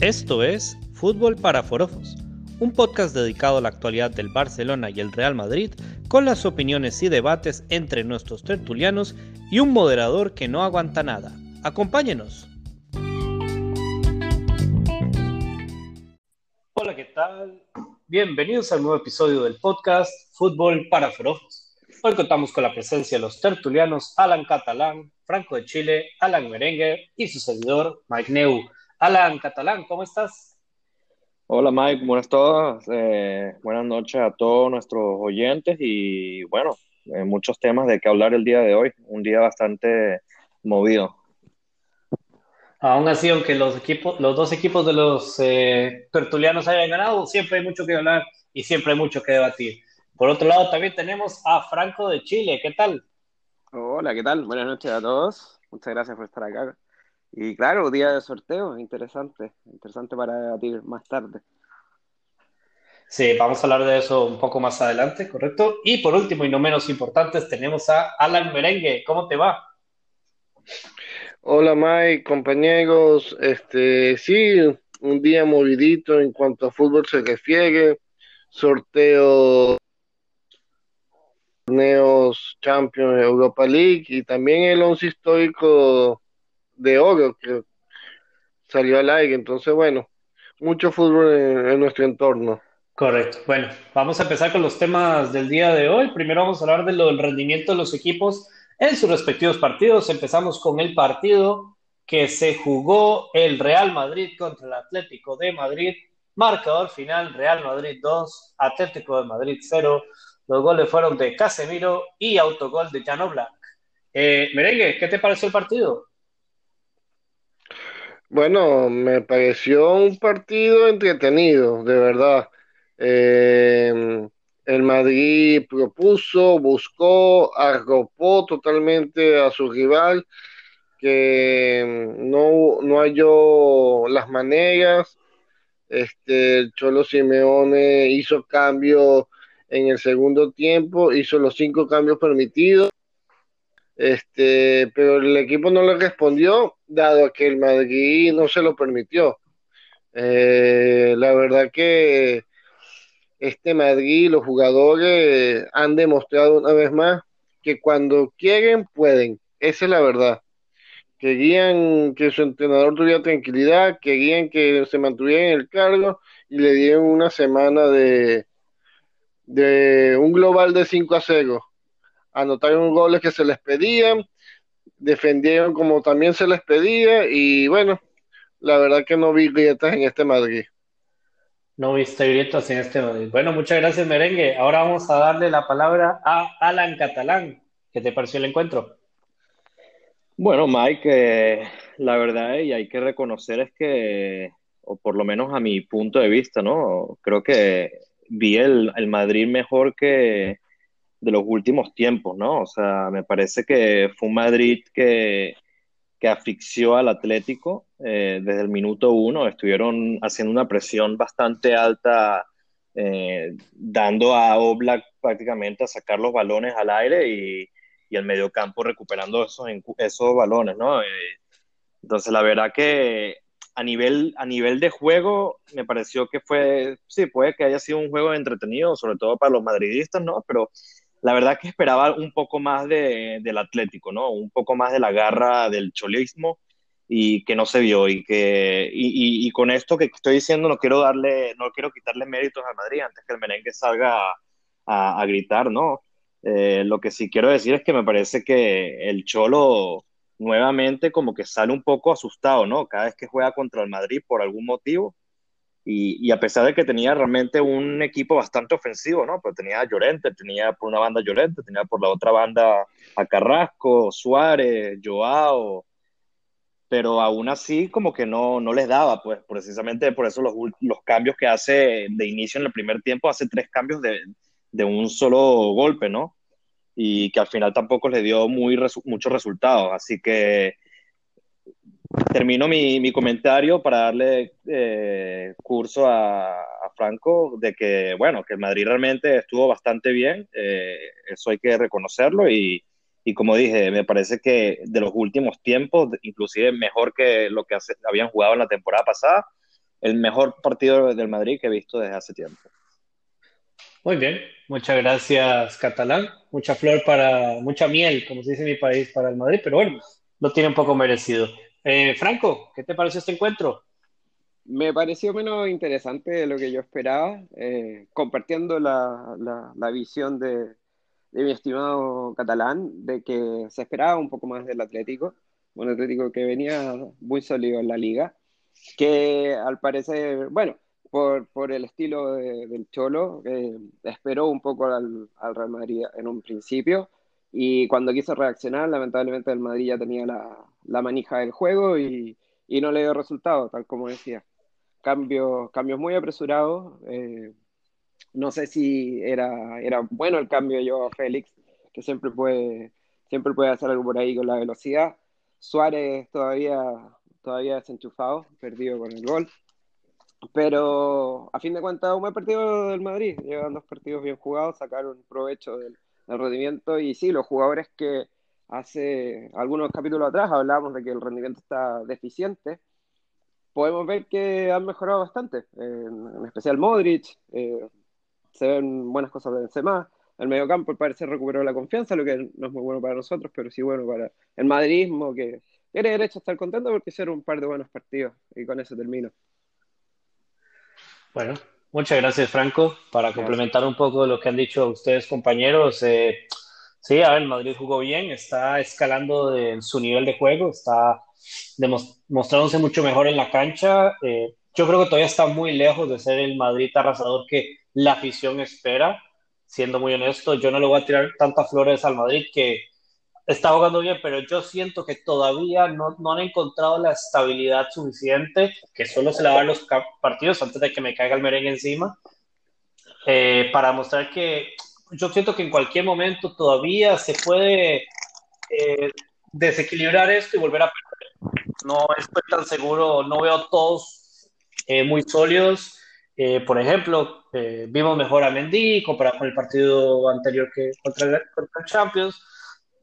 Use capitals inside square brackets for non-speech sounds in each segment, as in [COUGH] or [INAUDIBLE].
Esto es Fútbol para Forofos, un podcast dedicado a la actualidad del Barcelona y el Real Madrid, con las opiniones y debates entre nuestros tertulianos y un moderador que no aguanta nada. Acompáñenos. Hola, ¿qué tal? Bienvenidos al nuevo episodio del podcast Fútbol para Forofos. Hoy contamos con la presencia de los tertulianos Alan Catalán, Franco de Chile, Alan Merengue y su servidor Mike Neu. Alan Catalán, ¿cómo estás? Hola Mike, buenas todas, eh, buenas noches a todos nuestros oyentes y bueno, eh, muchos temas de qué hablar el día de hoy, un día bastante movido. Aún así, aunque los equipos, los dos equipos de los eh, tertulianos hayan ganado, siempre hay mucho que hablar y siempre hay mucho que debatir. Por otro lado, también tenemos a Franco de Chile. ¿Qué tal? Hola, ¿qué tal? Buenas noches a todos. Muchas gracias por estar acá. Y claro, día de sorteo, interesante, interesante para debatir más tarde. Sí, vamos a hablar de eso un poco más adelante, ¿correcto? Y por último y no menos importante, tenemos a Alan Merengue. ¿Cómo te va? Hola Mike, compañeros. Este, sí, un día movidito en cuanto a fútbol se refiere. Sorteo torneos Champions Europa League y también el once histórico de oro que salió al aire. Entonces, bueno, mucho fútbol en, nuestro entorno. Correcto. Bueno, vamos a empezar con los temas del día de hoy. Primero vamos a hablar de lo, del rendimiento de los equipos en sus respectivos partidos. Empezamos con el partido que se jugó el Real Madrid contra el Atlético de Madrid. Marcador final, Real Madrid 2, Atlético de Madrid 0. Los goles fueron de Casemiro y autogol de Jan Oblak. Eh, Merengue, ¿qué te pareció el partido? Bueno, me pareció un partido entretenido, de verdad. Eh, el Madrid propuso, buscó, arropó totalmente a su rival, que no, no halló las maneras. Este, Cholo Simeone hizo cambios en el segundo tiempo, hizo los cinco cambios permitidos este, pero el equipo no le respondió, dado que el Madrid no se lo permitió. Eh, la verdad que este Madrid, los jugadores han demostrado una vez más que cuando quieren, pueden. Esa es la verdad. Querían que su entrenador tuviera tranquilidad, querían que se mantuviera en el cargo y le dieron una semana de, de un global de 5 a 0 anotaron goles que se les pedían, defendieron como también se les pedía y bueno, la verdad que no vi grietas en este Madrid. No viste grietas en este Madrid. Bueno, muchas gracias Merengue. Ahora vamos a darle la palabra a Alan Catalán. ¿Qué te pareció el encuentro? Bueno, Mike, eh, la verdad y hay que reconocer es que, o por lo menos a mi punto de vista, ¿no? Creo que vi el, el Madrid mejor que, de los últimos tiempos, ¿no? O sea, me parece que fue un Madrid que, que asfixió al Atlético eh, desde el minuto uno, estuvieron haciendo una presión bastante alta, eh, dando a Oblak prácticamente a sacar los balones al aire y, y el mediocampo recuperando esos, esos balones, ¿no? Eh, entonces, la verdad que a nivel, a nivel de juego, me pareció que fue, sí, puede que haya sido un juego entretenido, sobre todo para los madridistas, ¿no? Pero la verdad que esperaba un poco más de, del Atlético, ¿no? Un poco más de la garra del cholismo y que no se vio y que y, y, con esto que estoy diciendo no quiero darle no quiero quitarle méritos al Madrid antes que el merengue salga a, a, gritar no eh, lo que sí quiero decir es que me parece que el cholo nuevamente como que sale un poco asustado no cada vez que juega contra el Madrid por algún motivo y, a pesar de que tenía realmente un equipo bastante ofensivo, ¿no? Pues tenía a Llorente, tenía por una banda Llorente, tenía por la otra banda a Carrasco, Suárez, Joao, pero aún así como que no, no les daba, pues precisamente por eso los, los cambios que hace de inicio en el primer tiempo, hace tres cambios de, de un solo golpe, ¿no? Y que al final tampoco les dio muy muchos resultados, así que termino mi, mi, comentario para darle eh, curso a, a, Franco de que, bueno, que el Madrid realmente estuvo bastante bien, eh, eso hay que reconocerlo y, y, como dije, me parece que de los últimos tiempos, inclusive mejor que lo que hace, habían jugado en la temporada pasada, el mejor partido del Madrid que he visto desde hace tiempo. Muy bien, muchas gracias Catalán, mucha flor para, mucha miel, como se dice en mi país, para el Madrid, pero bueno, lo tiene un poco merecido. Eh, Franco, ¿qué te pareció este encuentro? Me pareció menos interesante de lo que yo esperaba, eh, compartiendo la, la, visión de, mi estimado catalán, de que se esperaba un poco más del Atlético, un Atlético que venía muy sólido en la liga, que al parecer, bueno, por, por el estilo del Cholo, eh, esperó un poco al, al, Real Madrid en un principio y cuando quiso reaccionar, lamentablemente el Madrid ya tenía la, la manija del juego y, y, no le dio resultado, tal como decía. Cambios, cambios muy apresurados. Eh, no sé si era, era bueno el cambio yo a Félix, que siempre puede, siempre puede hacer algo por ahí con la velocidad. Suárez todavía, todavía desenchufado, perdido con el gol. Pero a fin de cuentas, un buen partido del Madrid. Llevan dos partidos bien jugados, sacaron provecho del, rendimiento. Y sí, los jugadores que hace algunos capítulos atrás hablábamos de que el rendimiento está deficiente, podemos ver que han mejorado bastante. en, especial Modric, eh, se ven buenas cosas de Benzema. El mediocampo parece recuperó la confianza, lo que no es muy bueno para nosotros, pero sí bueno para el madridismo, que tiene derecho a estar contento porque hicieron un par de buenos partidos. Y con eso termino. Bueno, muchas gracias, Franco. Para complementar un poco lo que han dicho ustedes, compañeros, eh, sí, a ver, Madrid jugó bien, está escalando en su nivel de juego, está mostrándose mucho mejor en la cancha. Eh, yo creo que todavía está muy lejos de ser el Madrid arrasador que la afición espera. Siendo muy honesto, yo no le voy a tirar tantas flores al Madrid que está jugando bien, pero yo siento que todavía no, no, han encontrado la estabilidad suficiente, que solo se le va a los partidos antes de que me caiga el merengue encima, eh, para mostrar que yo siento que en cualquier momento todavía se puede eh, desequilibrar esto y volver a perder. No estoy tan seguro, no veo todos eh, muy sólidos. por ejemplo, vimos mejor a Mendy comparado con el partido anterior que contra contra el Champions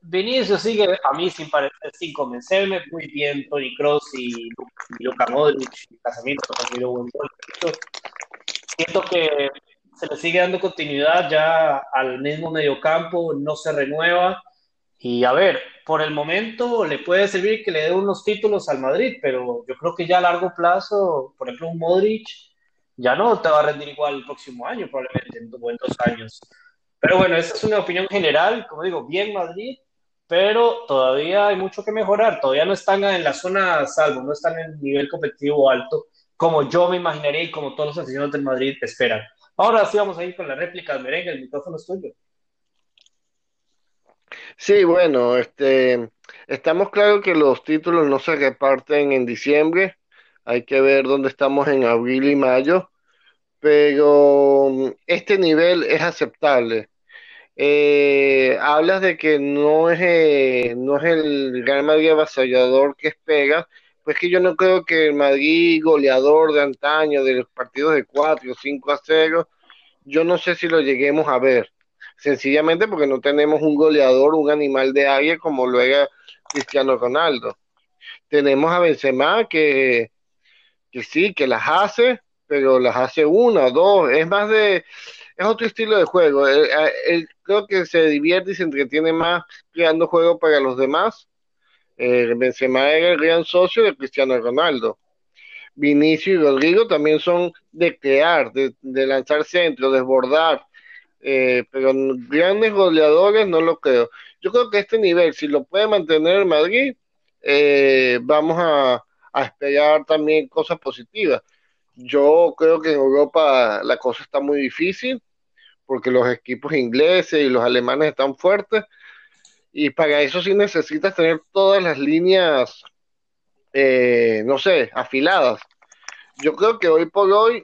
Vinicius sigue a mí sin, parecer, sin convencerme, muy bien Tony Cross y, Luka Modric, y Casamiento también buen Siento que se le sigue dando continuidad ya al mismo mediocampo, no se renueva. Y a ver, por el momento le puede servir que le dé unos títulos al Madrid, pero yo creo que ya a largo plazo, por ejemplo, un Modric ya no te va a rendir igual el próximo año, probablemente en, en dos años. Pero bueno, esa es una opinión general, como digo, bien Madrid, pero todavía hay mucho que mejorar, todavía no están en la zona salvo, no están en el nivel competitivo alto, como yo me imaginaría y como todos los aficionados del Madrid esperan. Ahora sí vamos a ir con la réplica del merengue, el micrófono es tuyo. Sí, bueno, este, estamos claros que los títulos no se reparten en diciembre, hay que ver dónde estamos en abril y mayo, pero este nivel es aceptable eh, hablas de que no es, eh, no es el Real Madrid avasallador que espera, pues que yo no creo que el Madrid goleador de antaño, de los partidos de 4 o 5 a 0, yo no sé si lo lleguemos a ver, sencillamente porque no tenemos un goleador, un animal de área como lo era Cristiano Ronaldo. Tenemos a Benzema que, que sí, que las hace, pero las hace una, dos, es más de es otro estilo de juego. Él, creo que se divierte y se entretiene más creando juego para los demás. Eh, Benzema era el gran socio de Cristiano Ronaldo. Vinicio y Rodrigo también son de crear, de, lanzar centro, desbordar, eh, pero grandes goleadores no lo creo. Yo creo que este nivel, si lo puede mantener Madrid, eh, vamos a, a esperar también cosas positivas. Yo creo que en Europa la cosa está muy difícil porque los equipos ingleses y los alemanes están fuertes y para eso sí necesitas tener todas las líneas, eh, no sé, afiladas. Yo creo que hoy por hoy,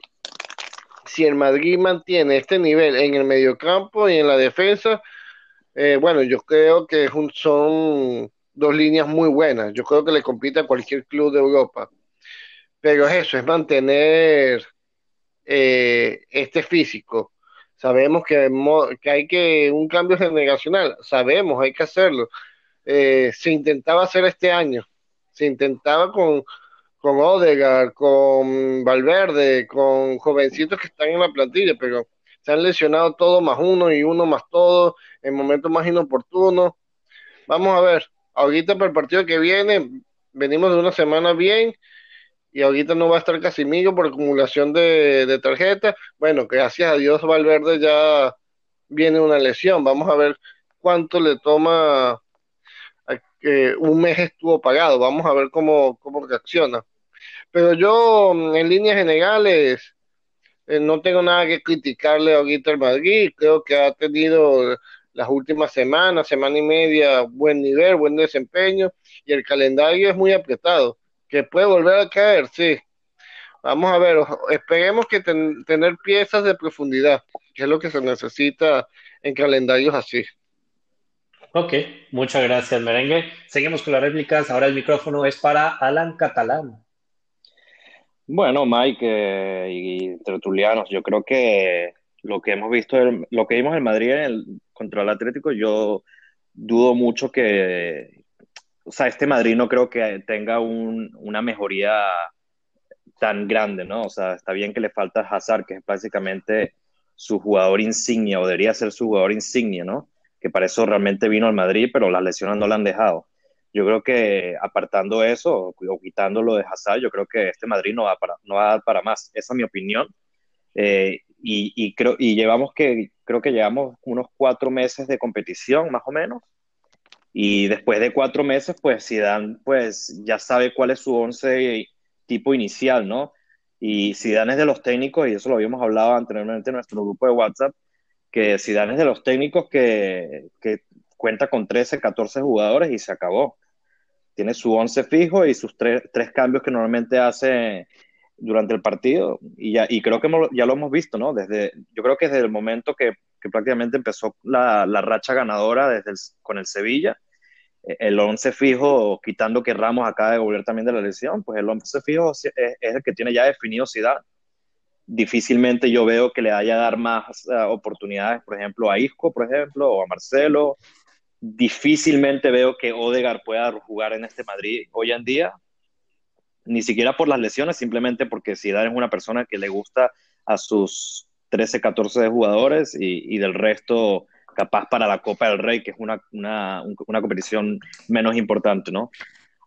si el Madrid mantiene este nivel en el mediocampo y en la defensa, eh, bueno, yo creo que son dos líneas muy buenas. Yo creo que le compite a cualquier club de Europa. Pero es eso, es mantener eh, este físico. Sabemos que, hay que un cambio generacional, sabemos, hay que hacerlo. Eh, se intentaba hacer este año, se intentaba con, con Odegaard, con Valverde, con jovencitos que están en la plantilla, pero se han lesionado todos más uno y uno más todo en momentos más inoportunos. Vamos a ver, ahorita para el partido que viene, venimos de una semana bien y ahorita no va a estar Casimiro por acumulación de, de tarjetas. Bueno, gracias a Dios Valverde ya viene una lesión. Vamos a ver cuánto le toma. que un mes estuvo pagado. Vamos a ver cómo, cómo reacciona. Pero yo, mm, en líneas generales, eh, no tengo nada que criticarle ahorita al Madrid. Creo que ha tenido las últimas semanas, semana y media, buen nivel, buen desempeño y el calendario es muy apretado. Que puede volver a caer, sí. Vamos a ver, esperemos que tener piezas de profundidad, que es lo que se necesita en calendarios así. Ok, muchas gracias, Merengue. Seguimos con las réplicas. Ahora el micrófono es para Alan Catalán. Bueno, Mike eh, y tertulianos, yo creo que lo que hemos visto, lo que vimos en Madrid contra el Atlético, yo dudo mucho que, o sea, este Madrid no creo que tenga una mejoría tan grande, ¿no? O sea, está bien que le falta Hazard, que es básicamente su jugador insignia, o debería ser su jugador insignia, ¿no? que para eso realmente vino al Madrid, pero las lesiones no le han dejado. Yo creo que apartando eso o quitándolo de Hazard, yo creo que este Madrid no va, para, no va a dar para más. Esa es mi opinión. Eh, y, creo, y llevamos que, creo que llevamos unos cuatro meses de competición, más o menos. Y después de cuatro meses, pues Zidane pues, ya sabe cuál es su once tipo inicial, ¿no? Y Zidane es de los técnicos, y eso lo habíamos hablado anteriormente en nuestro grupo de WhatsApp, que Zidane es de los técnicos que, cuenta con 13, 14 jugadores y se acabó. Tiene su 11 fijo y sus tres, cambios que normalmente hace durante el partido. Y, ya, y creo que ya lo hemos visto, ¿no? Desde, yo creo que desde el momento que, prácticamente empezó la, racha ganadora desde con el Sevilla, eh, el 11 fijo, quitando que Ramos acaba de volver también de la lesión, pues el 11 fijo es, es el que tiene ya definido Zidane difícilmente yo veo que le haya dar más eh, oportunidades, por ejemplo, a Isco, por ejemplo, o a Marcelo. Difícilmente veo que Odegar pueda jugar en este Madrid hoy en día, ni siquiera por las lesiones, simplemente porque Zidane es una persona que le gusta a sus 13, 14 jugadores y, del resto capaz para la Copa del Rey, que es una, una, una competición menos importante, ¿no?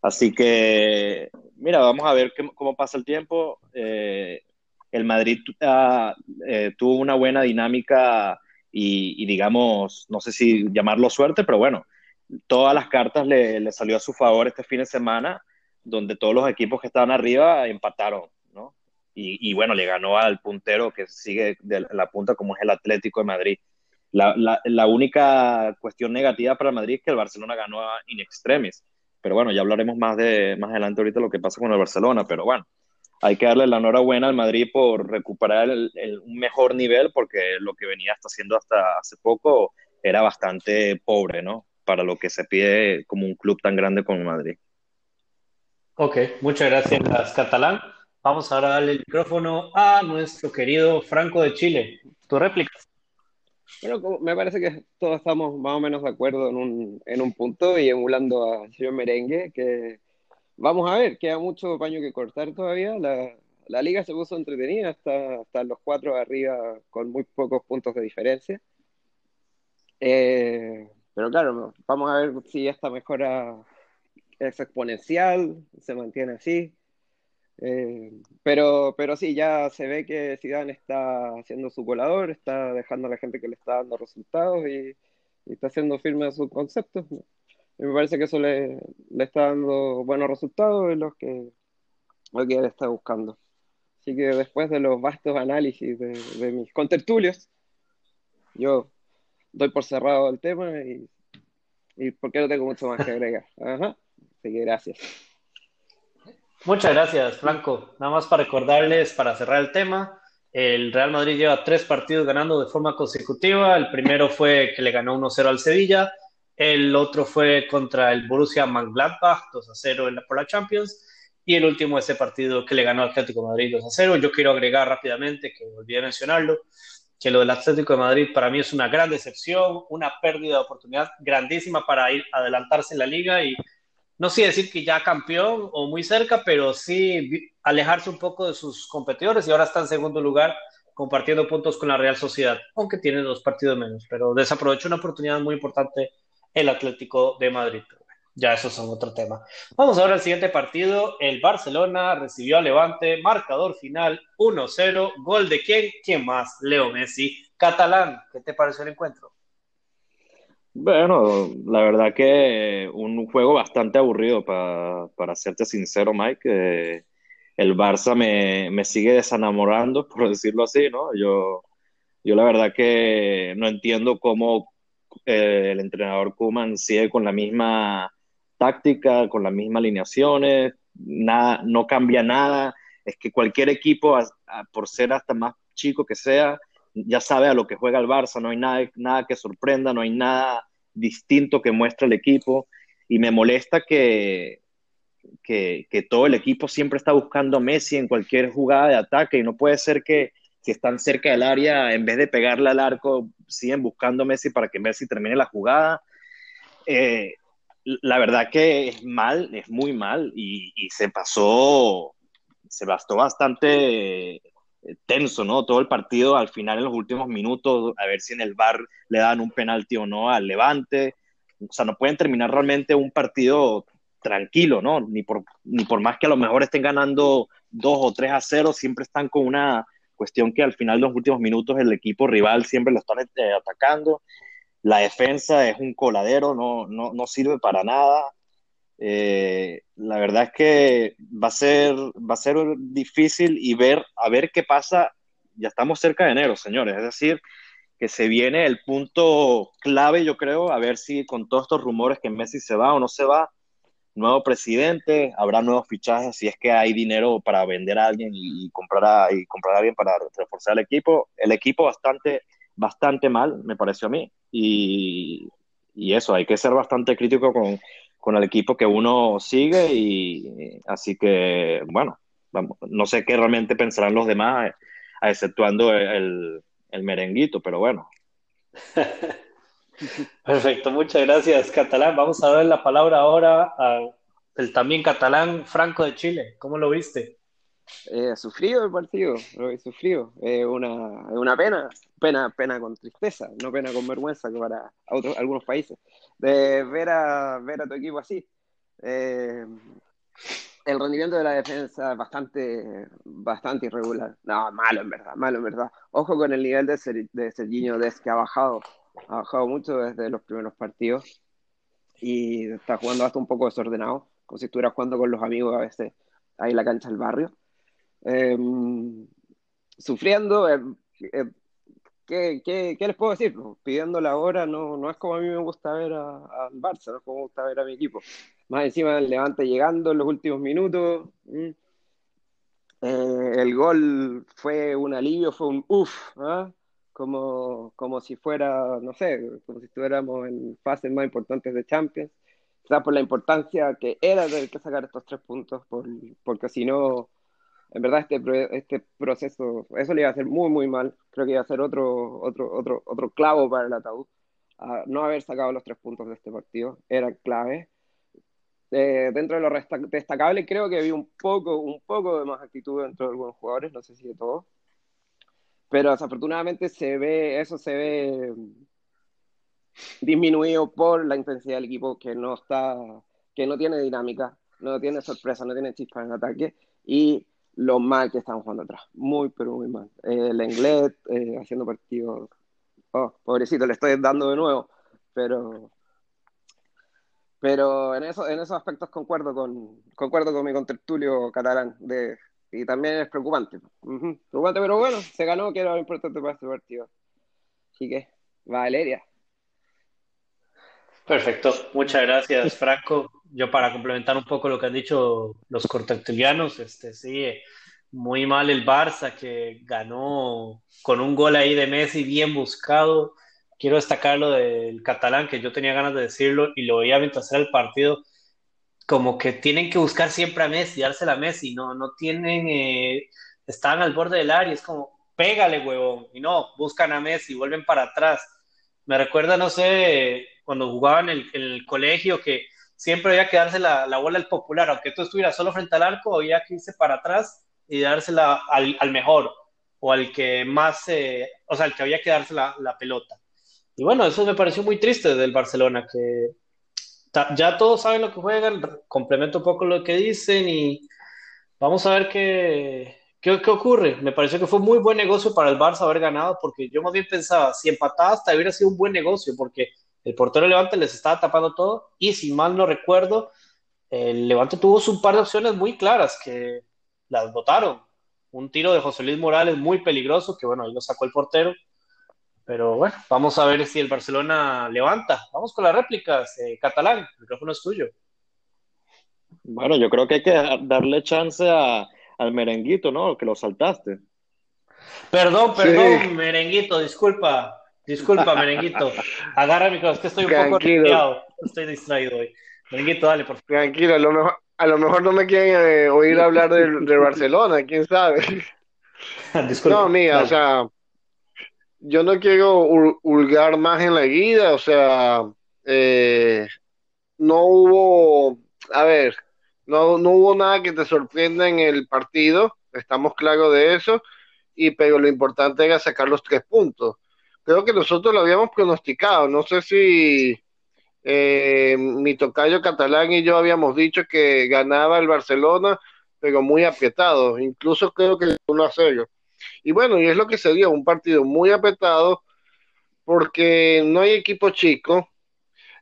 Así que, mira, vamos a ver cómo pasa el tiempo. Eh, el Madrid eh, tuvo una buena dinámica y, digamos, no sé si llamarlo suerte, pero bueno, todas las cartas le, salió a su favor este fin de semana, donde todos los equipos que estaban arriba empataron, ¿no? Y, bueno, le ganó al puntero que sigue de la punta como es el Atlético de Madrid. La, única cuestión negativa para el Madrid es que el Barcelona ganó in extremis. Pero bueno, ya hablaremos más, de, más adelante ahorita lo que pasa con el Barcelona. Pero bueno, hay que darle la enhorabuena al Madrid por recuperar un mejor nivel, porque lo que venía hasta haciendo hasta hace poco era bastante pobre, ¿no? Para lo que se pide como un club tan grande como el Madrid. Ok, muchas gracias, Catalán. Vamos ahora a darle el micrófono a nuestro querido Franco de Chile. Tu réplica. Bueno, me parece que todos estamos más o menos de acuerdo en un, en un punto y emulando a señor Merengue, que Vamos a ver, queda mucho paño que cortar todavía. La, la liga se puso entretenida, hasta, hasta los cuatro arriba con muy pocos puntos de diferencia. Eh, pero claro, vamos a ver si esta mejora es exponencial, se mantiene así. Eh, pero, pero sí, ya se ve que Zidane está haciendo su colador, está dejando a la gente que le está dando resultados y, y está haciendo firme sus conceptos me parece que eso le, está dando buenos resultados en los que, lo que él está buscando. Así que después de los vastos análisis de, mis contertulios, yo doy por cerrado el tema y, y porque no tengo mucho más que agregar. [LAUGHS] Ajá. Así que gracias. Muchas gracias, Franco. Nada más para recordarles, para cerrar el tema, el Real Madrid lleva tres partidos ganando de forma consecutiva. El primero fue que le ganó 1-0 al Sevilla. El otro fue contra el Borussia Mönchengladbach 2 a 0 en la, por Champions. Y el último, ese partido que le ganó al Atlético de Madrid 2 a 0. Yo quiero agregar rápidamente, que olvidé mencionarlo, que lo del Atlético de Madrid para mí es una gran decepción, una pérdida de oportunidad grandísima para ir adelantarse en la liga y no sé decir que ya campeón o muy cerca, pero sí alejarse un poco de sus competidores y ahora está en segundo lugar compartiendo puntos con la Real Sociedad, aunque tiene dos partidos menos, pero desaprovechó una oportunidad muy importante el Atlético de Madrid. Ya eso es otro tema. Vamos ahora al siguiente partido. El Barcelona recibió a Levante, marcador final 1-0. ¿Gol de quién? ¿Quién más? Leo Messi. Catalán, ¿qué te pareció el encuentro? Bueno, la verdad que un juego bastante aburrido, para, para serte sincero, Mike. Eh, el Barça me, me, sigue desenamorando, [LAUGHS] por decirlo así, ¿no? Yo, yo la verdad que no entiendo cómo eh, el entrenador Kuman sigue con la misma táctica, con las mismas alineaciones, nada, no cambia nada. Es que cualquier equipo, por ser hasta más chico que sea, ya sabe a lo que juega el Barça, no hay nada, nada que sorprenda, no hay nada distinto que muestre el equipo. Y me molesta que, que, todo el equipo siempre está buscando a Messi en cualquier jugada de ataque y no puede ser que si están cerca del área, en vez de pegarle al arco, siguen buscando a Messi para que Messi termine la jugada. Eh, la verdad que es mal, es muy mal y, se pasó, se bastó bastante tenso, ¿no? Todo el partido al final en los últimos minutos, a ver si en el bar le dan un penalti o no al Levante. O sea, no pueden terminar realmente un partido tranquilo, ¿no? Ni por, ni por más que a lo mejor estén ganando 2 o 3 a 0, siempre están con una cuestión que al final de los últimos minutos el equipo rival siempre lo están eh, atacando la defensa es un coladero, no, no, no sirve para nada. Eh, la verdad es que va a ser, va a ser difícil y ver, a ver qué pasa. Ya estamos cerca de enero, señores. Es decir, que se viene el punto clave, yo creo, a ver si con todos estos rumores que Messi se va o no se va, nuevo presidente, habrá nuevos fichajes, si es que hay dinero para vender a alguien y, comprar, a, y comprar a alguien para reforzar el equipo. El equipo bastante, bastante mal, me pareció a mí y, eso, hay que ser bastante crítico con, con, el equipo que uno sigue y así que, bueno, no sé qué realmente pensarán los demás, exceptuando el, el merenguito, pero bueno. [LAUGHS] Perfecto, muchas gracias, Catalán. Vamos a dar la palabra ahora al también catalán Franco de Chile. ¿Cómo lo viste? Eh, sufrido el partido, lo he sufrido. Es una, una pena, pena, pena con tristeza, no pena con vergüenza que para otros, algunos países, de ver a, ver a tu equipo así. Eh, el rendimiento de la defensa es bastante, bastante irregular. No, malo en verdad, malo en verdad. Ojo con el nivel de, Ser, de Serginho Des que ha bajado, ha bajado mucho desde los primeros partidos y está jugando hasta un poco desordenado, como si estuviera jugando con los amigos a veces ahí en la cancha del barrio. Em, sufriendo. Eh, eh, ¿qué, qué, qué, les puedo decir? Pidiendo la hora no, no es como a mí me gusta ver al Barça, no es como me gusta ver a mi equipo. Más encima del Levante llegando en los últimos minutos. Eh, el gol fue un alivio, fue un uff, ¿ah? como, como si fuera, no sé, como si estuviéramos en fases más importantes de Champions. Quizás por la importancia que era tener que sacar estos tres puntos, por, porque si no en verdad este, este proceso, eso le iba a hacer muy, muy mal. Creo que iba a ser otro, otro, otro, otro clavo para el ataúd. no haber sacado los tres puntos de este partido era clave. Eh, dentro de lo destacable, creo que vi un poco, un poco de más actitud dentro de algunos jugadores, no sé si de todos. Pero desafortunadamente se ve, eso se ve disminuido por la intensidad del equipo que no está, que no tiene dinámica, no tiene sorpresa, no tiene chispa en ataque y lo mal que están jugando atrás. Muy, pero muy mal. el inglés eh, haciendo partidos. Oh, pobrecito, le estoy dando de nuevo. Pero. Pero en, eso, en esos aspectos concuerdo con, concuerdo con mi contertulio catalán. Y también es preocupante. Preocupante, pero bueno, se ganó, que era lo importante para este partido. Así que, Valeria. Perfecto, muchas gracias, Franco. Yo para complementar un poco lo que han dicho los cortactilianos, este sí, muy mal el Barça que ganó con un gol ahí de Messi bien buscado. Quiero destacar lo del catalán, que yo tenía ganas de decirlo y lo veía mientras era el partido, como que tienen que buscar siempre a Messi, dársela a Messi, no, no tienen, eh, están al borde del área, es como, pégale, huevón, y no, buscan a Messi, vuelven para atrás. Me recuerda, no sé, cuando jugaban en el, colegio, que siempre había que darse la, la bola al popular, aunque tú estuvieras solo frente al arco, había que irse para atrás y dársela al, al mejor o al que más, eh, o sea, al que había que darse la, la, pelota. Y bueno, eso me pareció muy triste del Barcelona, que ya todos saben lo que juegan, complemento un poco lo que dicen y vamos a ver qué, qué, qué, ocurre. Me pareció que fue muy buen negocio para el Barça haber ganado, porque yo más bien pensaba, si empataba hasta hubiera sido un buen negocio, porque el portero Levante les estaba tapando todo y si mal no recuerdo, el Levante tuvo un par de opciones muy claras que las votaron. Un tiro de José Luis Morales muy peligroso, que bueno, ahí lo sacó el portero. Pero bueno, vamos a ver si el Barcelona levanta. Vamos con las réplicas. Eh, Catalán, el micrófono es tuyo. Bueno, yo creo que hay que darle chance a, al merenguito, ¿no? Que lo saltaste. Perdón, perdón, sí. merenguito, disculpa. Disculpa, merenguito. [LAUGHS] Agarra mi es que estoy un Tranquilo. poco Estoy distraído hoy. Merenguito, dale, por favor. Tranquilo, a lo mejor, a lo mejor no me quieren eh, oír hablar de, de, Barcelona, quién sabe. [LAUGHS] Disculpa, no, mira, dale. o sea, yo no quiero hurgar más en la guía, o sea, eh, no hubo, a ver, no, no hubo nada que te sorprenda en el partido, estamos claros de eso, y pero lo importante era sacar los tres puntos. Creo que nosotros lo habíamos pronosticado, no sé si eh, mi tocayo catalán y yo habíamos dicho que ganaba el Barcelona, pero muy apretado, incluso creo que 1 a 0. Y bueno, y es lo que se dio, un partido muy apretado, porque no hay equipo chico.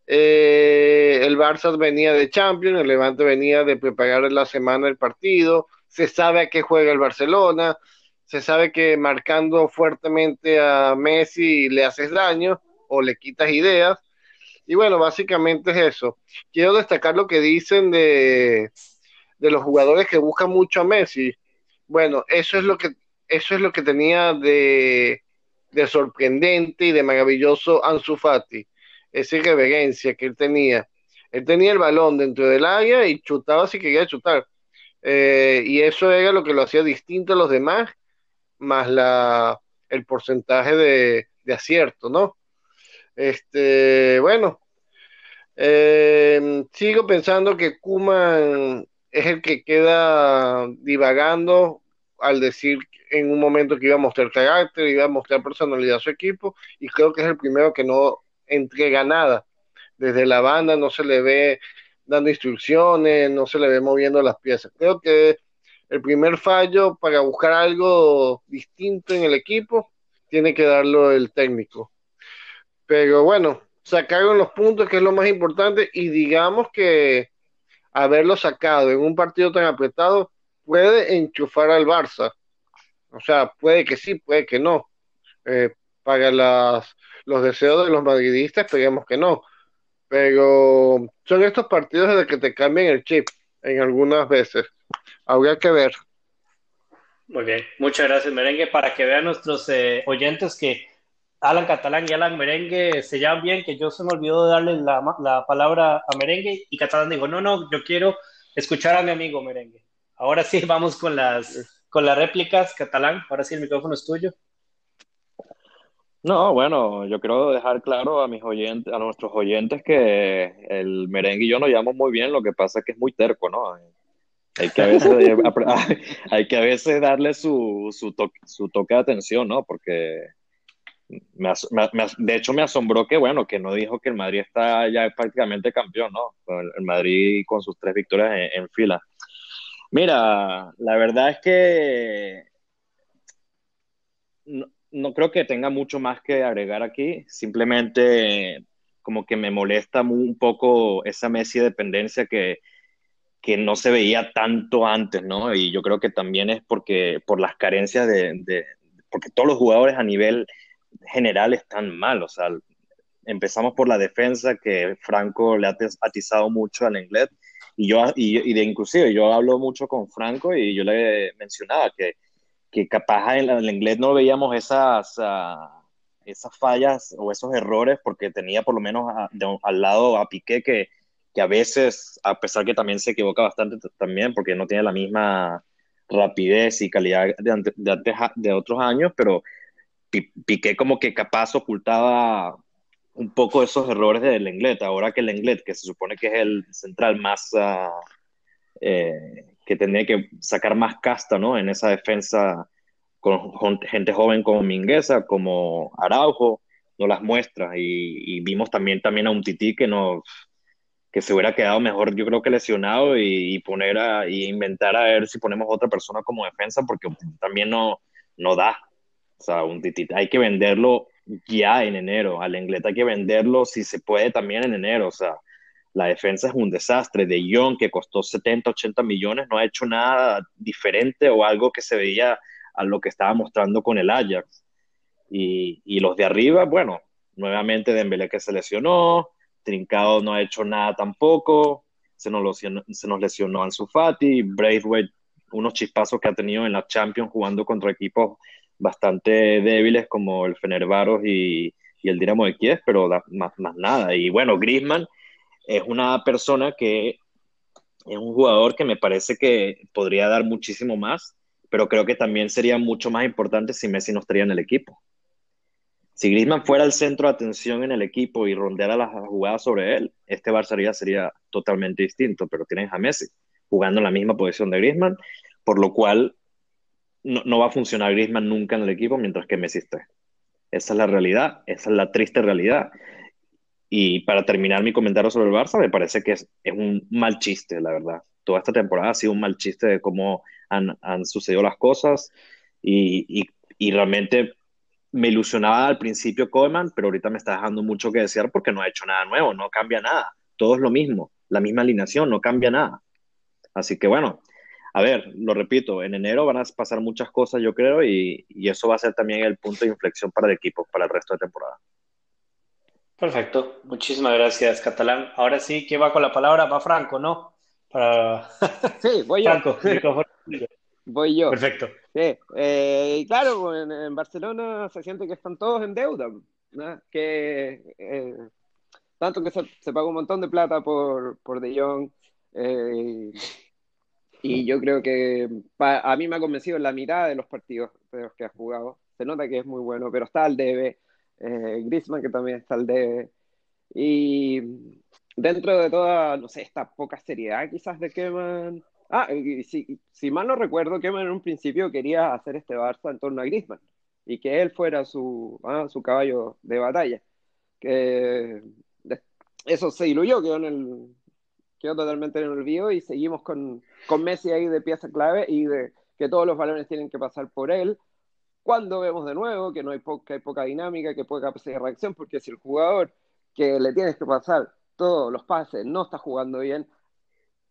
Eh, el Barça venía de Champions, el Levante venía de preparar la semana el partido, se sabe a qué juega el Barcelona, se sabe que marcando fuertemente a Messi le haces daño o le quitas ideas. Y bueno, básicamente es eso. Quiero destacar lo que dicen de, de los jugadores que buscan mucho a Messi. Bueno, eso es lo que eso es lo que tenía de, de sorprendente y de maravilloso Ansu Fati, esa irreverencia que él tenía. Él tenía el balón dentro del área y chutaba si quería chutar. Eh, y eso era lo que lo hacía distinto a los demás, más la, el porcentaje de, de acierto, ¿no? Este, bueno, eh, sigo pensando que Kuman es el que queda divagando al decir en un momento que iba a mostrar carácter, iba a mostrar personalidad a su equipo, y creo que es el primero que no entrega nada. Desde la banda no se le ve dando instrucciones, no se le ve moviendo las piezas. Creo que el primer fallo para buscar algo distinto en el equipo tiene que darlo el técnico. Pero bueno, sacaron los puntos, que es lo más importante, y digamos que haberlo sacado en un partido tan apretado puede enchufar al Barça. O sea, puede que sí, puede que no. Eh, para los deseos de los madridistas, esperemos que no. Pero son estos partidos de que te cambian el chip en algunas veces. Habría que ver. Muy bien, muchas gracias, Merengue. Para que vean nuestros eh, oyentes que Alan Catalán y Alan Merengue se llaman bien, que yo se me olvidó de darle la, la palabra a Merengue y Catalán dijo, no, no, yo quiero escuchar a mi amigo Merengue. Ahora sí, [LAUGHS] vamos con las, con las réplicas, Catalán. Ahora sí, el micrófono es tuyo. No, bueno, yo quiero dejar claro a mis oyentes, a nuestros oyentes que el merengue y yo nos llevamos muy bien, lo que pasa es que es muy terco, ¿no? Hay que a veces, [LAUGHS] hay que a veces darle su, su, toque, de atención, ¿no? Porque de hecho me asombró que, bueno, que no dijo que el Madrid está ya prácticamente campeón, ¿no? El, Madrid con sus tres victorias en, en fila. Mira, la verdad es que no, no, creo que tenga mucho más que agregar aquí. Simplemente como que me molesta un poco esa Messi dependencia que, que no se veía tanto antes, ¿no? Y yo creo que también es porque por las carencias de, de porque todos los jugadores a nivel general están mal, o sea, empezamos por la defensa que Franco le ha atizado mucho al inglés y yo, y, y, de inclusive, yo hablo mucho con Franco y yo le mencionaba que, que capaz en el inglés no veíamos esas, uh, esas fallas o esos errores porque tenía por lo menos a, de, al lado a Piqué que, que a veces, a pesar que también se equivoca bastante también porque no tiene la misma rapidez y calidad de, de, de otros años, pero Piqué como que capaz ocultaba un poco esos errores del Lenglet. Ahora que Lenglet, que se supone que es el central más uh, eh, que tendría que sacar más casta ¿no? en esa defensa con, gente joven como Mingueza, como Araujo, no las muestra. Y, vimos también, también a un Tití que, no, que se hubiera quedado mejor, yo creo que lesionado, y, poner a y inventar a ver si ponemos otra persona como defensa, porque también no, no da. O sea, un Tití hay que venderlo ya en enero. Al Inglés hay que venderlo si se puede también en enero. O sea, la defensa es un desastre. De Young, que costó 70, 80 millones, no ha hecho nada diferente o algo que se veía a lo que estaba mostrando con el Ajax. Y, y los de arriba, bueno, nuevamente Dembélé que se lesionó, Trincado no ha hecho nada tampoco, se nos, se nos lesionó Ansu Fati, Braithwaite, unos chispazos que ha tenido en la Champions jugando contra equipos bastante débiles como el Fenerbaros y, el Dinamo de Kiev, pero más, más nada. Y bueno, Griezmann es una persona que es un jugador que me parece que podría dar muchísimo más, pero creo que también sería mucho más importante si Messi no estaría en el equipo. Si Griezmann fuera el centro de atención en el equipo y rondeara las jugadas sobre él, este Barça sería totalmente distinto, pero tienes a Messi jugando en la misma posición de Griezmann, por lo cual no, no va a funcionar Griezmann nunca en el equipo mientras que Messi esté. Esa es la realidad, esa es la triste realidad. Y para terminar mi comentario sobre el Barça, me parece que es, un mal chiste, la verdad. Toda esta temporada ha sido un mal chiste de cómo han, sucedido las cosas y, realmente me ilusionaba al principio Koeman, pero ahorita me está dejando mucho que desear porque no ha hecho nada nuevo, no cambia nada. Todo es lo mismo, la misma alineación, no cambia nada. Así que bueno, a ver, lo repito, en enero van a pasar muchas cosas, yo creo, y, y, eso va a ser también el punto de inflexión para el equipo para el resto de temporada. Perfecto, muchísimas gracias, Catalán. Ahora sí, ¿quién va con la palabra? Va Franco, ¿no? Sí, voy yo. Franco, voy yo. Perfecto. Sí, eh, claro, pues, en, Barcelona se siente que están todos en deuda, ¿no? que eh, tanto que se, se, pagó un montón de plata por, por De Jong, eh, y yo creo que a mí me ha convencido en la mitad de los partidos de los que ha jugado. Se nota que es muy bueno, pero está al debe eh, Griezmann, que también está al de Y dentro de toda, no sé, esta poca seriedad quizás de Keman. Ah, si, mal no recuerdo, Keman en un principio quería hacer este Barça en torno a Griezmann y que él fuera su, ah, su caballo de batalla. Que eso se diluyó, quedó, en el, quedó totalmente en el olvido y seguimos con, con Messi ahí de pieza clave y de que todos los balones tienen que pasar por él cuando vemos de nuevo que no hay, poca, hay poca dinámica, que poca reacción, porque si el jugador que le tienes que pasar todos los pases no está jugando bien,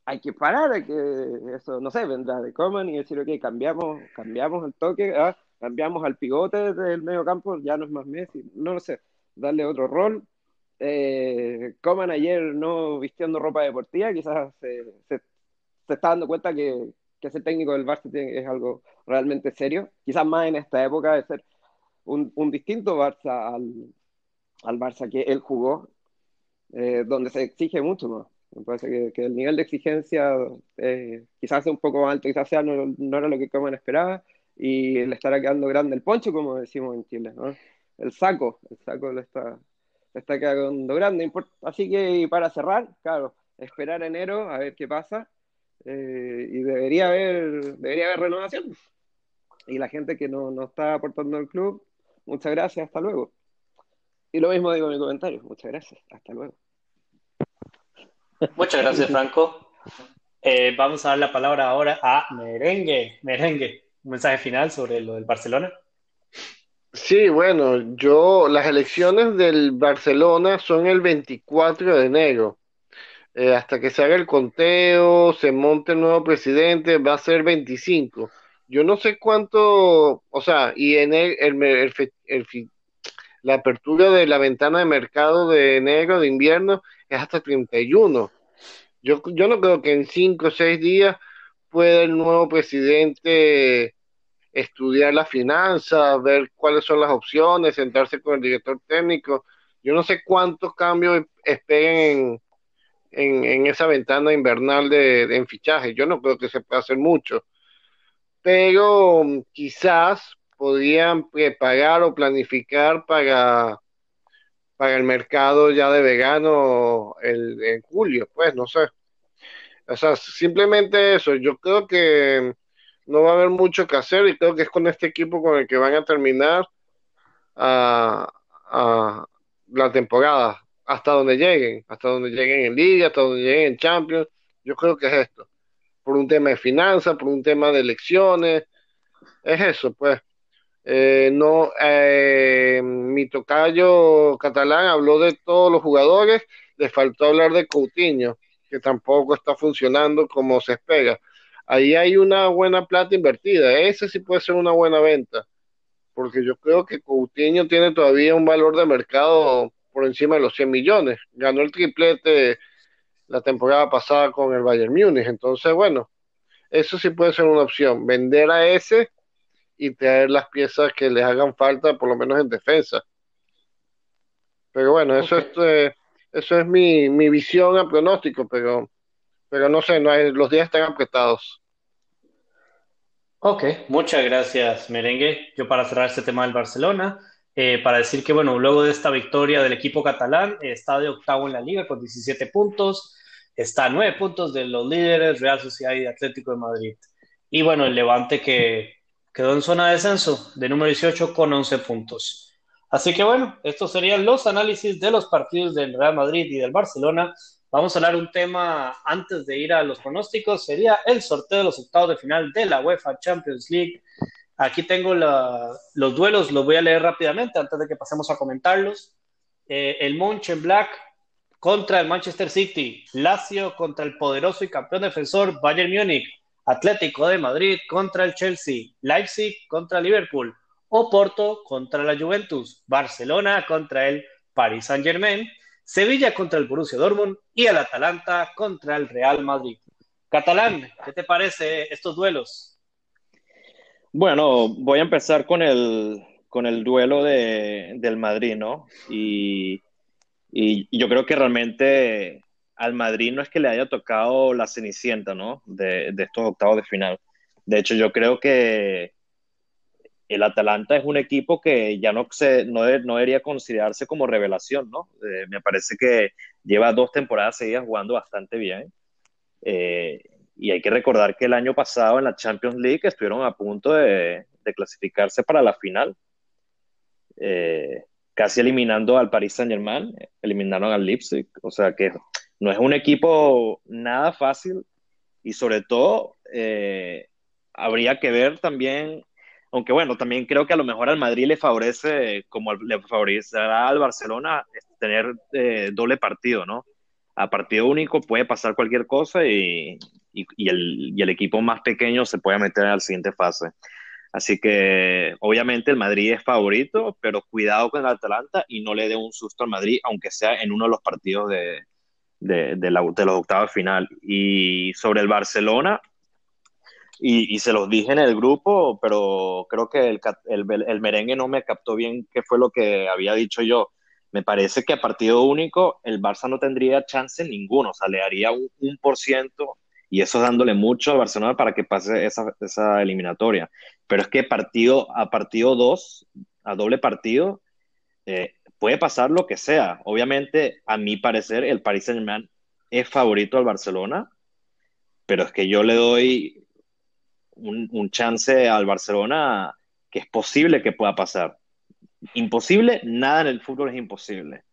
hay que parar, hay que, eso, no sé, vendrá de Coman y decir, ok, cambiamos, cambiamos el toque, ¿ah? cambiamos al pivote del medio campo, ya no es más Messi, no lo sé, darle otro rol. Eh, Coman ayer no vistiendo ropa deportiva, quizás se, se, está dando cuenta que, que ser técnico del Barça es algo realmente serio, quizás más en esta época de ser un, un distinto Barça al, al, Barça que él jugó, eh, donde se exige mucho más. Me parece que, el nivel de exigencia eh, quizás sea un poco alto, quizás sea no, era lo que Coman esperaba, y le estará quedando grande el poncho, como decimos en Chile, ¿no? El saco, el saco le está, está quedando grande. Así que para cerrar, claro, esperar enero a ver qué pasa eh, y debería haber, debería haber renovación. Y la gente que no, no está aportando al club, muchas gracias, hasta luego. Y lo mismo digo en mi comentario, muchas gracias, hasta luego. Muchas gracias, Franco. Eh, vamos a dar la palabra ahora a Merengue. Merengue, un mensaje final sobre lo del Barcelona. Sí, bueno, yo, las elecciones del Barcelona son el 24 de enero. Eh, hasta que se haga el conteo, se monte el nuevo presidente, va a ser 25. Yo no sé cuánto, o sea, y en el, el, la apertura de la ventana de mercado de enero, de invierno, es hasta 31. Yo, yo no creo que en 5 o 6 días pueda el nuevo presidente estudiar la finanza, ver cuáles son las opciones, sentarse con el director técnico. Yo no sé cuántos cambios esperen en, en, esa ventana invernal de, en fichaje. Yo no creo que se pueda hacer mucho, pero mm, quizás podrían preparar o planificar para, para el mercado ya de vegano el, en julio, pues no sé. O sea, simplemente eso. Yo creo que no va a haber mucho que hacer y creo que es con este equipo con el que van a terminar a, la temporada, hasta donde lleguen, hasta donde lleguen en Liga, hasta donde lleguen en Champions. Yo creo que es esto. Por un tema de finanzas, por un tema de elecciones. Es eso, pues. Eh, no, eh, mi tocayo catalán habló de todos los jugadores, le faltó hablar de Coutinho, que tampoco está funcionando como se espera. Ahí hay una buena plata invertida, ese sí puede ser una buena venta, porque yo creo que Coutinho tiene todavía un valor de mercado por encima de los 100 millones. Ganó el triplete la temporada pasada con el Bayern Múnich, entonces bueno, eso sí puede ser una opción, vender a ese y traer las piezas que les hagan falta, por lo menos en defensa. Pero bueno, eso es, eh, eso es mi, mi visión a pronóstico, pero, pero no sé, no hay, los días están apretados. Ok, muchas gracias, Merengue. Yo para cerrar este tema del Barcelona, eh, para decir que, bueno, luego de esta victoria del equipo catalán, está de octavo en la liga con 17 puntos, está a 9 puntos de los líderes Real Sociedad y Atlético de Madrid. Y bueno, el Levante que quedó en zona de descenso de número 18 con 11 puntos. Así que bueno, estos serían los análisis de los partidos del Real Madrid y del Barcelona. Vamos a hablar un tema antes de ir a los pronósticos, sería el sorteo de los octavos de final de la UEFA Champions League. Aquí tengo los duelos, los voy a leer rápidamente antes de que pasemos a comentarlos. Eh, el Black contra el Manchester City, Lazio contra el poderoso y campeón defensor Bayern Múnich, Atlético de Madrid contra el Chelsea, Leipzig contra Liverpool, Oporto contra la Juventus, Barcelona contra el Paris Saint-Germain, Sevilla contra el Borussia Dortmund y el Atalanta contra el Real Madrid. Catalán, ¿qué te parece estos duelos? Bueno, voy a empezar con el, con el duelo de, del Madrid, ¿no? Y, y yo creo que realmente al Madrid no es que le haya tocado la cenicienta, ¿no? De, estos octavos de final. De hecho, yo creo que el Atalanta es un equipo que ya no, se, no, debería considerarse como revelación, ¿no? Eh, me parece que lleva dos temporadas seguidas jugando bastante bien. Eh, y hay que recordar que el año pasado en la Champions League estuvieron a punto de, clasificarse para la final. Eh, casi eliminando al Paris Saint Germain, eliminaron al Leipzig, o sea que no es un equipo nada fácil y sobre todo eh, habría que ver también, aunque bueno, también creo que a lo mejor al Madrid le favorece, como le favorecerá al Barcelona, tener eh, doble partido, ¿no? A partido único puede pasar cualquier cosa y, el, y el equipo más pequeño se puede meter a la siguiente fase. Así que obviamente el Madrid es favorito, pero cuidado con el Atalanta y no le dé un susto al Madrid, aunque sea en uno de los partidos de, de, los octavos final. Y sobre el Barcelona, y, se los dije en el grupo, pero creo que el, el, merengue no me captó bien qué fue lo que había dicho yo. Me parece que a partido único el Barça no tendría chance ninguno, o sea, le haría un, por ciento y eso dándole mucho a Barcelona para que pase esa, esa eliminatoria. Pero es que partido a partido 2, a doble partido, eh, puede pasar lo que sea. Obviamente, a mi parecer, el Paris Saint-Germain es favorito al Barcelona, pero es que yo le doy un, chance al Barcelona que es posible que pueda pasar. Imposible, nada en el fútbol es imposible.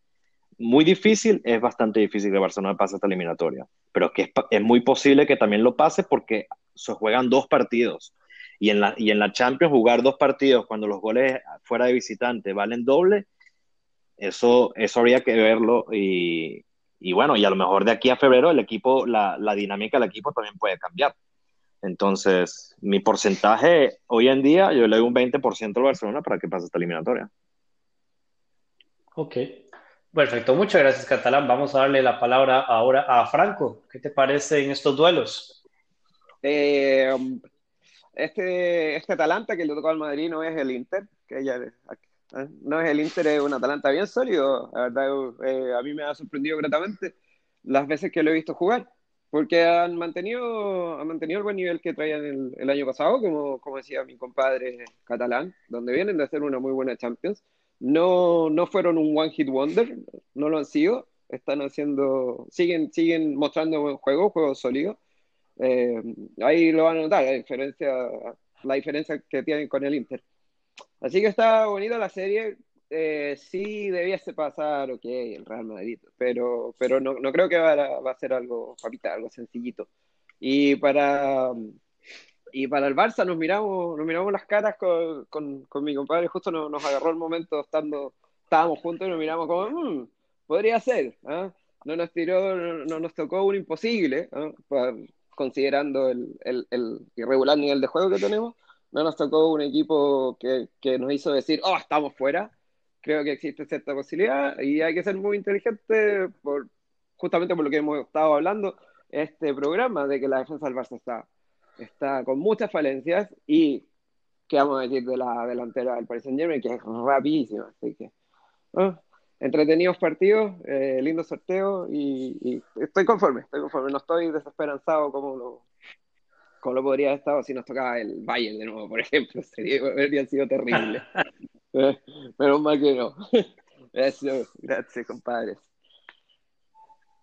Muy difícil, es bastante difícil que el Barcelona pase esta eliminatoria, pero que es, muy posible que también lo pase porque se juegan dos partidos. Y en, la, y en la Champions jugar dos partidos cuando los goles fuera de visitante valen doble, eso, eso habría que verlo y, bueno, y a lo mejor de aquí a febrero el equipo, la, dinámica del equipo también puede cambiar. Entonces, mi porcentaje hoy en día, yo le doy un 20% al Barcelona para que pase esta eliminatoria. Ok, perfecto. Muchas gracias, Catalán. Vamos a darle la palabra ahora a Franco. ¿Qué te parece en estos duelos? Eh, este, este Atalanta que le tocó al Madrid no es el Inter, que ya. No es el Inter, es un Atalanta bien sólido. La verdad, eh, a mí me ha sorprendido gratamente las veces que lo he visto jugar, porque han mantenido, han mantenido el buen nivel que traían el, el año pasado, como, como decía mi compadre catalán, donde vienen de hacer una muy buena Champions. no, no fueron un one hit wonder, no lo han sido, están haciendo, siguen, siguen mostrando buen juego, juego sólido. Eh, ahí lo van a notar, la diferencia, la diferencia que tienen con el Inter. Así que está bonita la serie. Eh, sí debiese pasar, ok, el Real Madrid, pero, pero no, no creo que va a, va ser algo, papita, algo sencillito. Y para, y para el Barça nos miramos, nos miramos las caras con, con, con mi compadre, justo nos, agarró el momento estando, estábamos juntos y nos miramos como, mmm, podría ser, ¿eh? no nos tiró, no, nos tocó un imposible, ¿eh? considerando el, el, el, irregular nivel de juego que tenemos, no nos tocó un equipo que, que nos hizo decir, oh, estamos fuera, creo que existe cierta posibilidad y hay que ser muy inteligente por, justamente por lo que hemos estado hablando, este programa de que la defensa del Barça está está con muchas falencias y qué vamos a decir de la delantera del Paris Saint Germain que es rapidísima así que entretenidos partidos eh, lindo sorteo y, estoy conforme estoy conforme. No estoy desesperanzado como lo como lo podría haber estado si nos tocaba el Bayern de nuevo por ejemplo [LAUGHS] sería habría sido terrible [LAUGHS] pero mal que no [LAUGHS] gracias gracias compadres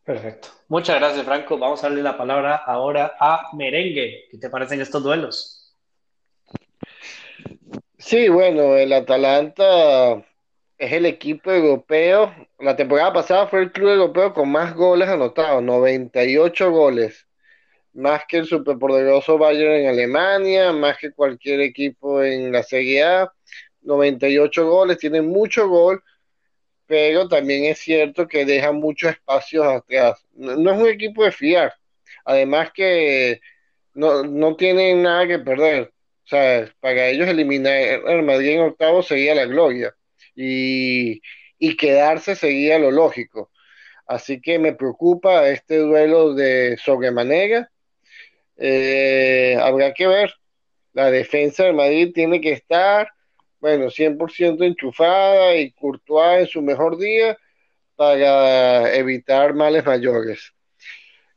Perfecto. Muchas gracias, Franco. Vamos a darle la palabra ahora a Merengue. ¿Qué te parecen estos duelos? Sí, bueno, el Atalanta es el equipo europeo. La temporada pasada fue el club europeo con más goles anotados, 98 goles. Más que el superpoderoso Bayern en Alemania, más que cualquier equipo en la Serie A. 98 goles, tienen mucho gol pero también es cierto que deja muchos espacios atrás. No, es un equipo de fiar. Además que no, no tienen nada que perder. O sea, para ellos eliminar el Madrid en octavo sería la gloria. Y, y quedarse sería lo lógico. Así que me preocupa este duelo de sobremanera. Eh, habrá que ver. La defensa del Madrid tiene que estar bueno, 100% enchufada y Courtois en su mejor día para evitar males mayores.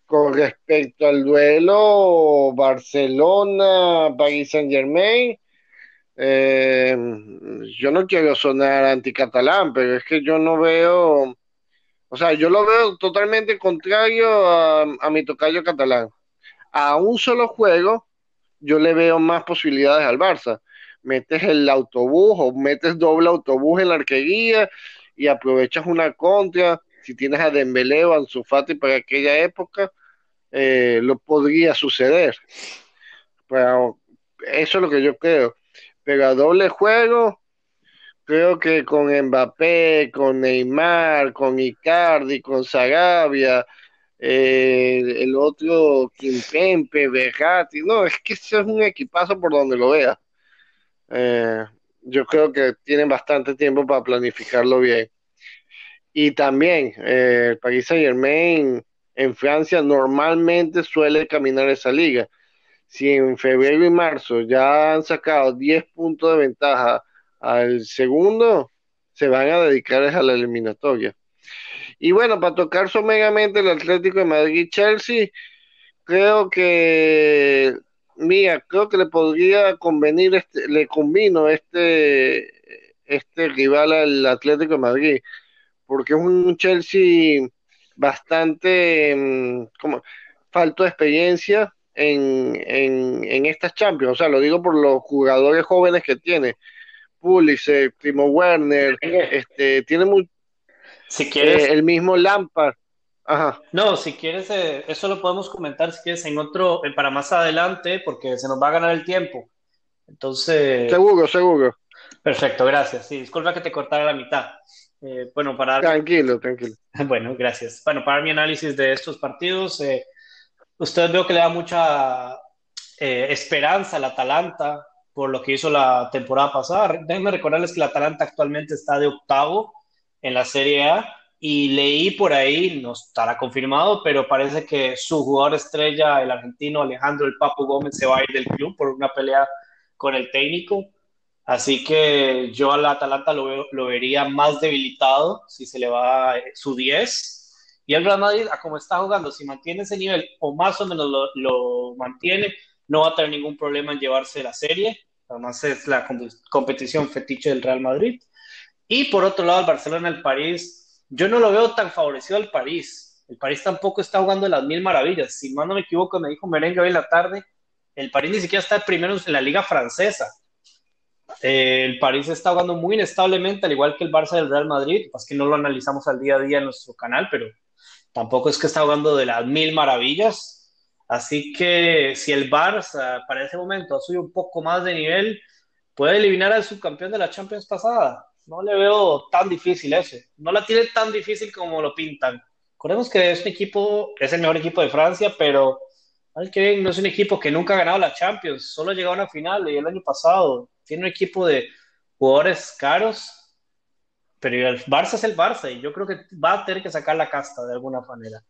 Con respecto al duelo Barcelona-Paris Saint-Germain, eh, yo no quiero sonar anticatalán, pero es que yo no veo, o sea, yo lo veo totalmente contrario a, a mi tocayo catalán. A un solo juego, yo le veo más posibilidades al Barça metes el autobús o metes doble autobús en la arquería y aprovechas una contra. Si tienes a Dembélé a Ansu para aquella época, eh, lo podría suceder. Pero eso es lo que yo creo. Pero a doble juego, creo que con Mbappé, con Neymar, con Icardi, con Sarabia, eh, el otro Kimpempe, Berratti, no, es que eso es un equipazo por donde lo veas. Eh, yo creo que tienen bastante tiempo para planificarlo bien. Y también eh, el Paris Saint Germain en Francia normalmente suele caminar esa liga. Si en febrero y marzo ya han sacado 10 puntos de ventaja al segundo, se van a dedicar a la eliminatoria. Y bueno, para tocar someramente el Atlético de Madrid-Chelsea, creo que mía, creo que le podría convenir, este, le convino este, este rival al Atlético de Madrid, porque es un Chelsea bastante, mm, como, falto de experiencia en, en, en estas Champions, o sea, lo digo por los jugadores jóvenes que tiene, Pulisic, Timo Werner, este, tiene muy, si quieres, eh, el mismo Lampard, no, si quieres, eh, eso lo podemos comentar si quieres en otro, eh, para más adelante, porque se nos va a ganar el tiempo. Entonces. Seguro, seguro. Perfecto, gracias. Sí, disculpa que te cortara la mitad. Eh, bueno, para. Tranquilo, tranquilo. [LAUGHS] Bueno, gracias. Bueno, para mi análisis de estos partidos, usted veo que le da mucha esperanza al Atalanta por lo que hizo la temporada pasada. Déjenme recordarles que el Atalanta actualmente está de octavo en la Serie A y leí por ahí, no estará confirmado, pero parece que su jugador estrella, el argentino Alejandro El Papu Gómez, se va a ir del club por una pelea con el técnico. Así que yo al Atalanta lo, lo vería más debilitado si se le va eh, su 10. Y el Real Madrid, a como está jugando, si mantiene ese nivel o más o menos lo, lo mantiene, no va a tener ningún problema en llevarse la serie. Además es la competición fetiche del Real Madrid. Y por otro lado, el Barcelona, el París, yo no lo veo tan favorecido al París. El París tampoco está jugando las mil maravillas. Si no me equivoco, me dijo Merengue hoy en la tarde, el París ni siquiera está primero en la liga francesa. Eh, el París está jugando muy inestablemente, al igual que el Barça del Real Madrid. Es que no lo analizamos al día a día en nuestro canal, pero tampoco es que está jugando de las mil maravillas. Así que si el Barça para ese momento ha subido un poco más de nivel, puede eliminar al subcampeón de la Champions pasada. No le veo tan difícil ese. No la tiene tan difícil como lo pintan. Recordemos que es un equipo, es el mejor equipo de Francia, pero al que no es un equipo que nunca ha ganado la Champions, solo ha llegado a una final y el año pasado. Tiene un equipo de jugadores caros, pero el Barça es el Barça y yo creo que va a tener que sacar la casta de alguna manera.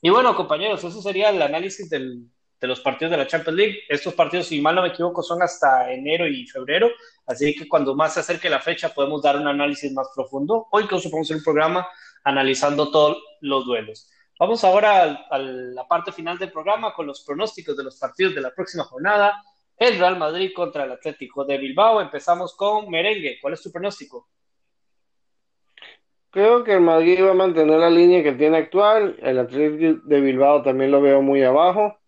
Y bueno, compañeros, eso sería el análisis del, de los partidos de la Champions League. Estos partidos, si mal no me equivoco, son hasta enero y febrero, así que cuando más se acerque la fecha podemos dar un análisis más profundo o incluso podemos hacer un programa analizando todos los duelos. Vamos ahora a, la parte final del programa con los pronósticos de los partidos de la próxima jornada. El Real Madrid contra el Atlético de Bilbao. Empezamos con Merengue. ¿Cuál es tu pronóstico? Creo que el Madrid va a mantener la línea que tiene actual. El Atlético de Bilbao también lo veo muy abajo.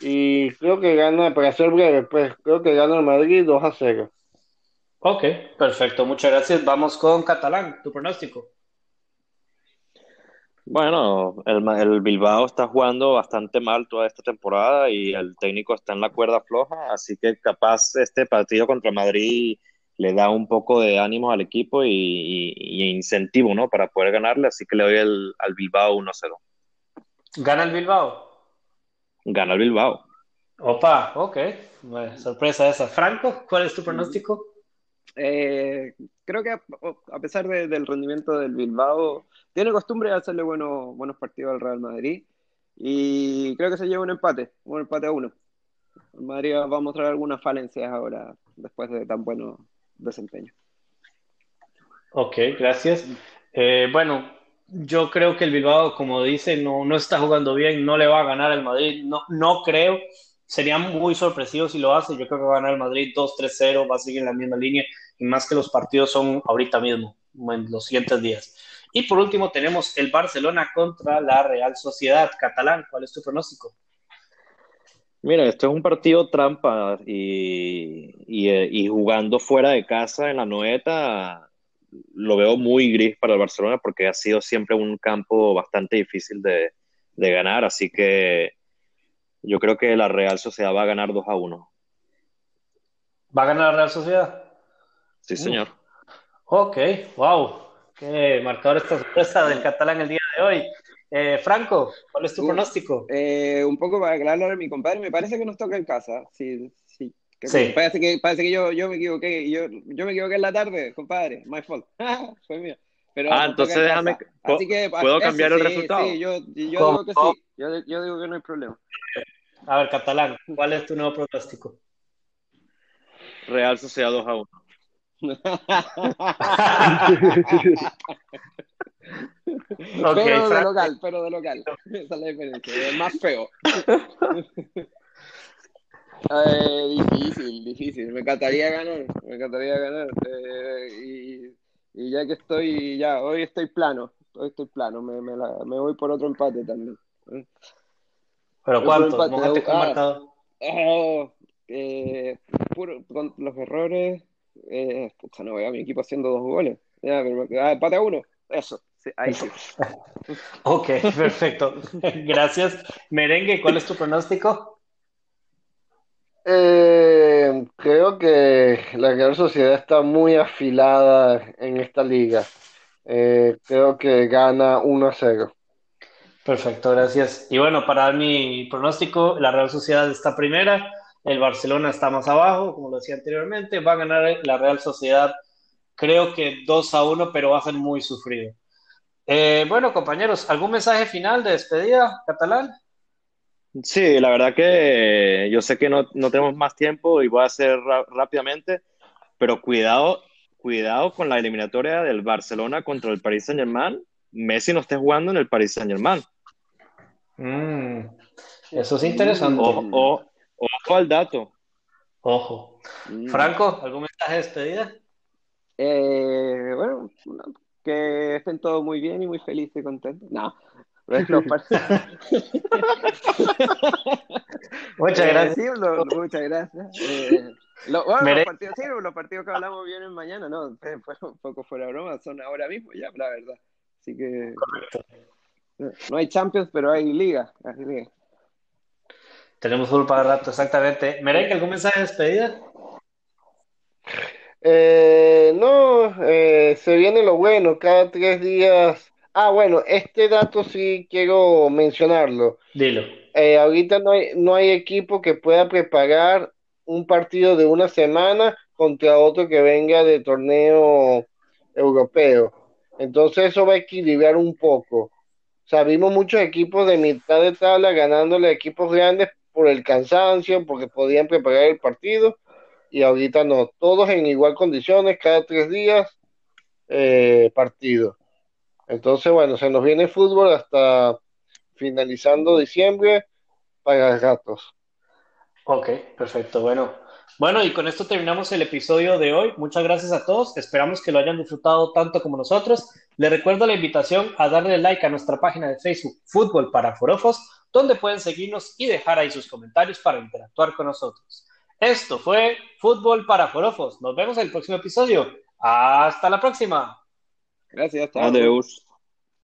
Y creo que gana, para ser breve, pues creo que gana el Madrid 2 a 0. Ok, perfecto, muchas gracias. Vamos con Catalán, tu pronóstico. Bueno, el, el, Bilbao está jugando bastante mal toda esta temporada y el técnico está en la cuerda floja, así que capaz este partido contra Madrid le da un poco de ánimo al equipo y, incentivo, ¿no? Para poder ganarle, así que le doy el, al Bilbao 1-0. ¿Gana el Bilbao? Gana el Bilbao. Opa, ok. sorpresa esa. Franco, ¿cuál es tu pronóstico? Eh, creo que a, pesar del rendimiento del Bilbao, tiene costumbre de hacerle buenos, buenos partidos al Real Madrid y creo que se lleva un empate, un empate a uno. El Madrid va a mostrar algunas falencias ahora después de tan buenos desempeño. Ok, gracias. Eh, bueno, yo creo que el Bilbao, como dice, no, no está jugando bien, no le va a ganar al Madrid, no, no creo. Sería muy sorpresivo si lo hace. Yo creo que va a ganar el Madrid 2-3-0, va a seguir en la misma línea y más que los partidos son ahorita mismo, en los siguientes días. Y por último tenemos el Barcelona contra la Real Sociedad. Catalán, ¿cuál es tu pronóstico? Mira, esto es un partido trampa y, y, jugando fuera de casa en la noeta lo veo muy gris para el Barcelona porque ha sido siempre un campo bastante difícil de, de ganar, así que yo creo que la Real Sociedad va a ganar 2 a 1. ¿Va a ganar la Real Sociedad? Sí, señor. Ok, wow. Qué marcador esta sorpresa del catalán el día de hoy. Eh, Franco, ¿cuál es tu pronóstico? Eh, un poco para aclararle a mi compadre, me parece que nos toca en casa. Sí, sí. sí. Parece que, parece que yo, yo me equivoqué. Yo, yo me equivoqué en la tarde, compadre. My fault. [LAUGHS] Fue mío. Pero ah, entonces déjame. Así que, ¿Puedo cambiar el resultado? Sí, yo, yo digo que sí. Yo, yo digo que no hay problema. A ver, catalán, ¿cuál es tu nuevo pronóstico? Real Sociedad 2 a 1 [LAUGHS] pero de local, pero de local. Esa es la diferencia. Es más feo. [LAUGHS] Eh, difícil, difícil. Me encantaría ganar. Me encantaría ganar. Eh, y, y, ya que estoy, ya, hoy estoy plano. Hoy estoy plano. Me, me, la, me voy por otro empate también. ¿Pero cuánto? Ah, oh, eh, puro, con los errores eh, no veo a mi equipo haciendo dos goles. Ya, pero, ah, empate a uno. Eso. ahí sí. [LAUGHS] ok, perfecto. Gracias. Merengue, ¿cuál es tu pronóstico? Eh, creo que la Real Sociedad está muy afilada en esta liga. Eh, creo que gana 1 a 0. Perfecto, gracias. Y bueno, para dar mi pronóstico, la Real Sociedad está primera, el Barcelona está más abajo, como lo decía anteriormente. Va a ganar la Real Sociedad, creo que 2 a 1, pero va a ser muy sufrido. Eh, bueno, compañeros, ¿algún mensaje final de despedida, catalán? Sí, la verdad que yo sé que no, tenemos más tiempo y voy a hacer rápidamente, pero cuidado, cuidado con la eliminatoria del Barcelona contra el Paris Saint Germain. Messi no esté jugando en el Paris Saint Germain. Mm, eso es interesante. O, Ojo al dato. Ojo. Mm. Franco, ¿algún mensaje de despedida? Eh, bueno, que estén todos muy bien y muy felices y contentos. No, [LAUGHS] muchas gracias. muchas gracias. Eh, bueno, los partidos, sí, los partidos que hablamos vienen mañana, ¿no? Fue un poco fuera de broma, son ahora mismo ya, la verdad. Así que. No hay Champions, pero hay Liga. Tenemos fútbol para rato, exactamente. Merengue, ¿algún mensaje de despedida? Eh, no, eh, se viene lo bueno, cada tres días. Ah, bueno, este dato sí quiero mencionarlo. Dilo. Eh, ahorita no hay, no hay equipo que pueda preparar un partido de una semana contra otro que venga de torneo europeo. Entonces eso va a equilibrar un poco. O sea, vimos muchos equipos de mitad de tabla ganándole a equipos grandes por el cansancio, porque podían preparar el partido, y ahorita no, todos en igual condiciones, cada tres días, eh, partido. Entonces, bueno, se nos viene fútbol hasta finalizando diciembre para gatos. Ok, perfecto. Bueno, bueno, y con esto terminamos el episodio de hoy. Muchas gracias a todos. Esperamos que lo hayan disfrutado tanto como nosotros. Les recuerdo la invitación a darle like a nuestra página de Facebook Fútbol para Forofos, donde pueden seguirnos y dejar ahí sus comentarios para interactuar con nosotros. Esto fue Fútbol para Forofos. Nos vemos en el próximo episodio. Hasta la próxima. Gracias. Adiós.